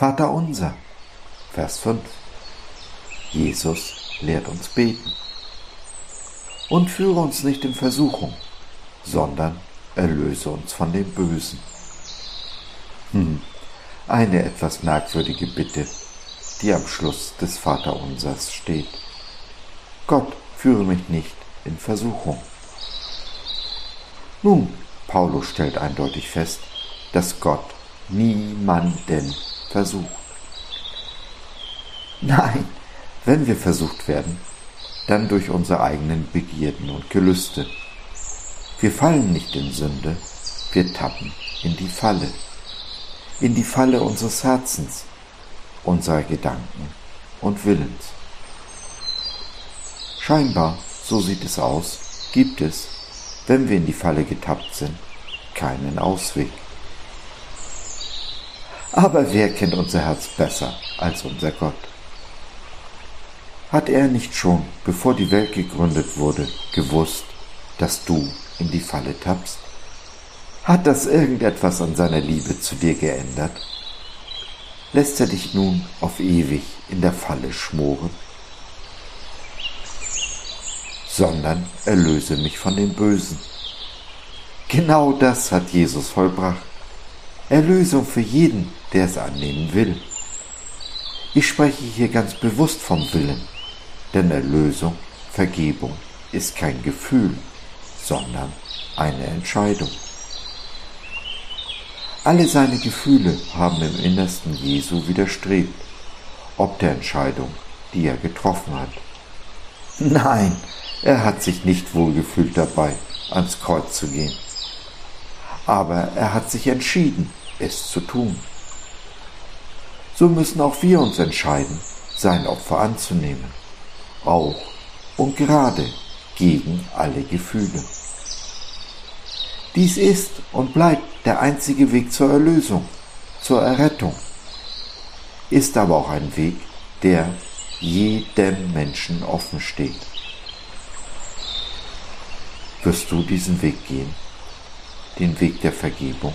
Vater unser. Vers 5. Jesus lehrt uns beten. Und führe uns nicht in Versuchung, sondern erlöse uns von dem Bösen. Hm, eine etwas merkwürdige Bitte, die am Schluss des Vaterunsers steht. Gott, führe mich nicht in Versuchung. Nun, Paulus stellt eindeutig fest, dass Gott niemanden versucht. Nein, wenn wir versucht werden, dann durch unsere eigenen Begierden und Gelüste. Wir fallen nicht in Sünde, wir tappen in die Falle, in die Falle unseres Herzens, unserer Gedanken und Willens. Scheinbar, so sieht es aus, gibt es, wenn wir in die Falle getappt sind, keinen Ausweg. Aber wer kennt unser Herz besser als unser Gott? Hat er nicht schon, bevor die Welt gegründet wurde, gewusst, dass du in die Falle tappst? Hat das irgendetwas an seiner Liebe zu dir geändert? Lässt er dich nun auf ewig in der Falle schmoren? Sondern erlöse mich von dem Bösen. Genau das hat Jesus vollbracht. Erlösung für jeden, der es annehmen will. Ich spreche hier ganz bewusst vom Willen, denn Erlösung, Vergebung ist kein Gefühl, sondern eine Entscheidung. Alle seine Gefühle haben im Innersten Jesu widerstrebt, ob der Entscheidung, die er getroffen hat. Nein, er hat sich nicht wohlgefühlt dabei, ans Kreuz zu gehen. Aber er hat sich entschieden, es zu tun. So müssen auch wir uns entscheiden, sein Opfer anzunehmen, auch und gerade gegen alle Gefühle. Dies ist und bleibt der einzige Weg zur Erlösung, zur Errettung, ist aber auch ein Weg, der jedem Menschen offen steht. Wirst du diesen Weg gehen, den Weg der Vergebung?